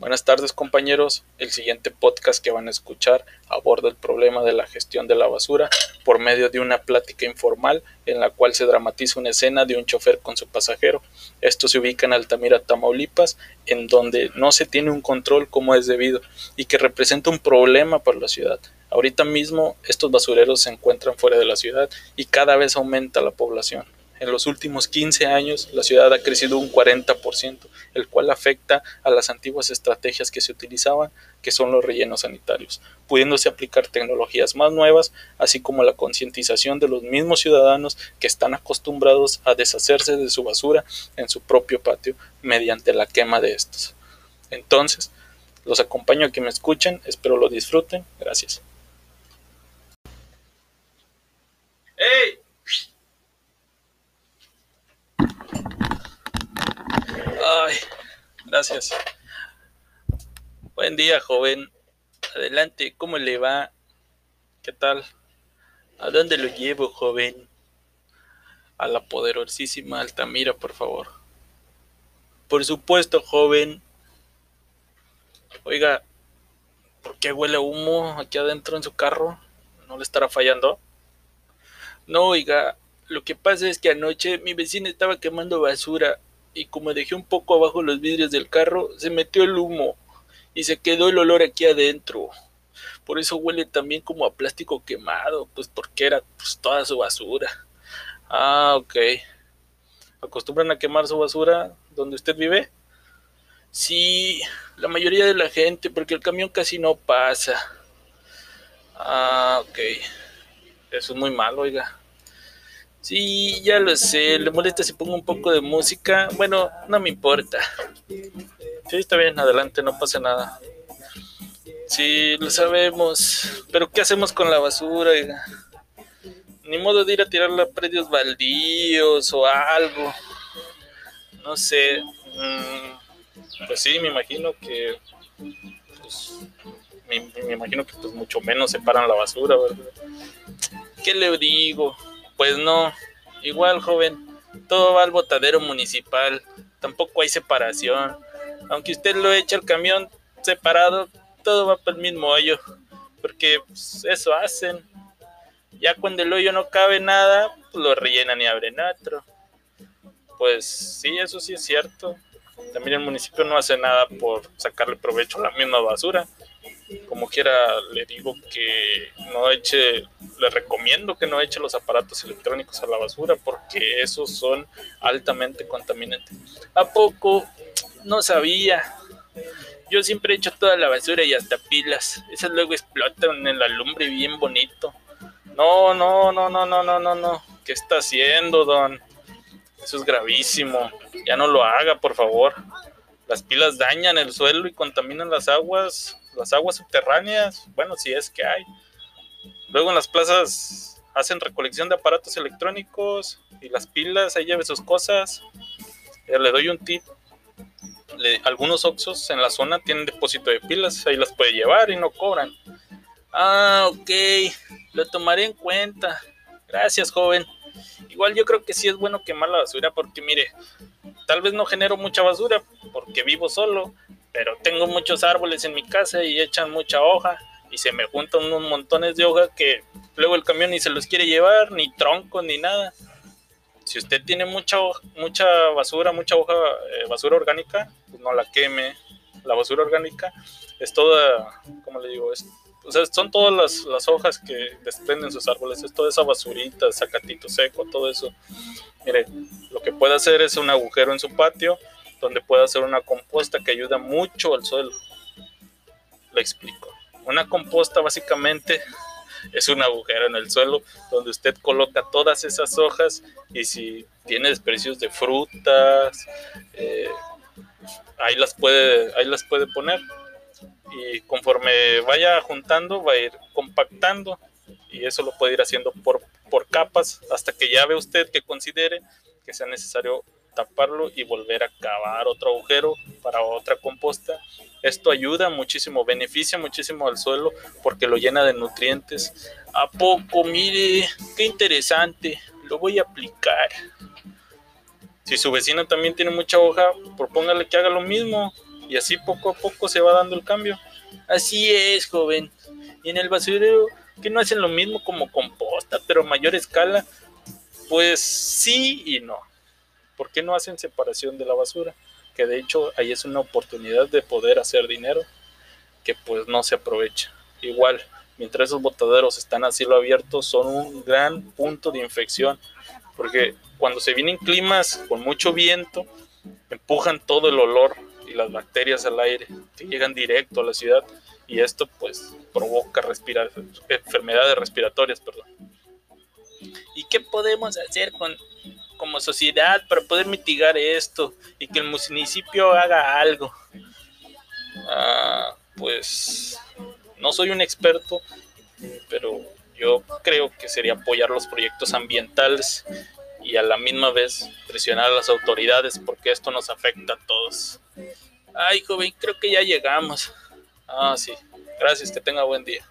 Buenas tardes compañeros, el siguiente podcast que van a escuchar aborda el problema de la gestión de la basura por medio de una plática informal en la cual se dramatiza una escena de un chofer con su pasajero. Esto se ubica en Altamira, Tamaulipas, en donde no se tiene un control como es debido y que representa un problema para la ciudad. Ahorita mismo estos basureros se encuentran fuera de la ciudad y cada vez aumenta la población. En los últimos 15 años, la ciudad ha crecido un 40%, el cual afecta a las antiguas estrategias que se utilizaban, que son los rellenos sanitarios, pudiéndose aplicar tecnologías más nuevas, así como la concientización de los mismos ciudadanos que están acostumbrados a deshacerse de su basura en su propio patio mediante la quema de estos. Entonces, los acompaño a que me escuchen, espero lo disfruten, gracias. ¡Hey! Ay, gracias. Buen día, joven. Adelante, ¿cómo le va? ¿Qué tal? ¿A dónde lo llevo, joven? A la poderosísima Altamira, por favor. Por supuesto, joven. Oiga, ¿por qué huele humo aquí adentro en su carro? ¿No le estará fallando? No, oiga, lo que pasa es que anoche mi vecina estaba quemando basura y como dejé un poco abajo los vidrios del carro, se metió el humo y se quedó el olor aquí adentro. Por eso huele también como a plástico quemado, pues porque era pues, toda su basura. Ah, ok. ¿Acostumbran a quemar su basura donde usted vive? Sí, la mayoría de la gente, porque el camión casi no pasa. Ah, ok. Eso es muy malo, oiga. Sí, ya lo sé. ¿Le molesta si pongo un poco de música? Bueno, no me importa. Sí, está bien, adelante, no pasa nada. Sí, lo sabemos. Pero ¿qué hacemos con la basura? Ni modo de ir a tirarla a predios baldíos o algo. No sé. Mm, pues sí, me imagino que. Pues, me, imagino que pues mucho menos separan la basura, ¿verdad? ¿Qué le digo? Pues no, igual joven, todo va al botadero municipal, tampoco hay separación. Aunque usted lo eche al camión separado, todo va para el mismo hoyo, porque pues, eso hacen. Ya cuando el hoyo no cabe nada, pues lo rellenan y abren otro. Pues sí, eso sí es cierto. También el municipio no hace nada por sacarle provecho a la misma basura como quiera le digo que no eche, le recomiendo que no eche los aparatos electrónicos a la basura porque esos son altamente contaminantes. ¿A poco? No sabía. Yo siempre he hecho toda la basura y hasta pilas. Esas luego explotan en la lumbre bien bonito. No, no, no, no, no, no, no, no. ¿Qué está haciendo, don? Eso es gravísimo. Ya no lo haga, por favor. Las pilas dañan el suelo y contaminan las aguas las aguas subterráneas, bueno, si es que hay. Luego en las plazas hacen recolección de aparatos electrónicos y las pilas, ahí lleve sus cosas. Le doy un tip. algunos Oxos en la zona tienen depósito de pilas, ahí las puede llevar y no cobran. Ah, ok, lo tomaré en cuenta. Gracias, joven. Igual yo creo que sí es bueno quemar la basura porque mire, tal vez no genero mucha basura porque vivo solo, pero tengo muchos árboles en mi casa y echan mucha hoja y se me juntan unos montones de hoja que luego el camión ni se los quiere llevar, ni troncos, ni nada. Si usted tiene mucha, mucha basura, mucha hoja, eh, basura orgánica, pues no la queme. La basura orgánica es toda, ¿cómo le digo? Es, o sea, son todas las, las, hojas que desprenden sus árboles, es toda esa basurita, sacatito seco, todo eso. Mire, lo que puede hacer es un agujero en su patio donde puede hacer una composta que ayuda mucho al suelo. Lo explico. Una composta básicamente es un agujero en el suelo donde usted coloca todas esas hojas y si tiene desperdicios de frutas, eh, ahí, las puede, ahí las puede poner. Y conforme vaya juntando, va a ir compactando y eso lo puede ir haciendo por, por capas hasta que ya ve usted que considere que sea necesario taparlo y volver a cavar otro agujero para otra composta. Esto ayuda muchísimo, beneficia muchísimo al suelo porque lo llena de nutrientes. ¿A poco? Mire, qué interesante. Lo voy a aplicar. Si su vecino también tiene mucha hoja, propóngale que haga lo mismo. Y así poco a poco se va dando el cambio. Así es, joven. Y en el basurero, que no hacen lo mismo como composta, pero a mayor escala, pues sí y no. ¿Por qué no hacen separación de la basura? Que de hecho ahí es una oportunidad de poder hacer dinero que pues no se aprovecha. Igual, mientras esos botaderos están a cielo abierto, son un gran punto de infección, porque cuando se vienen climas con mucho viento, empujan todo el olor y las bacterias al aire que llegan directo a la ciudad y esto pues provoca enfermedades respiratorias, perdón. ¿Y qué podemos hacer con, como sociedad para poder mitigar esto y que el municipio haga algo? Ah, pues no soy un experto, pero yo creo que sería apoyar los proyectos ambientales y a la misma vez presionar a las autoridades porque esto nos afecta a todos. Ay, joven, creo que ya llegamos. Ah, sí. Gracias, que tenga buen día.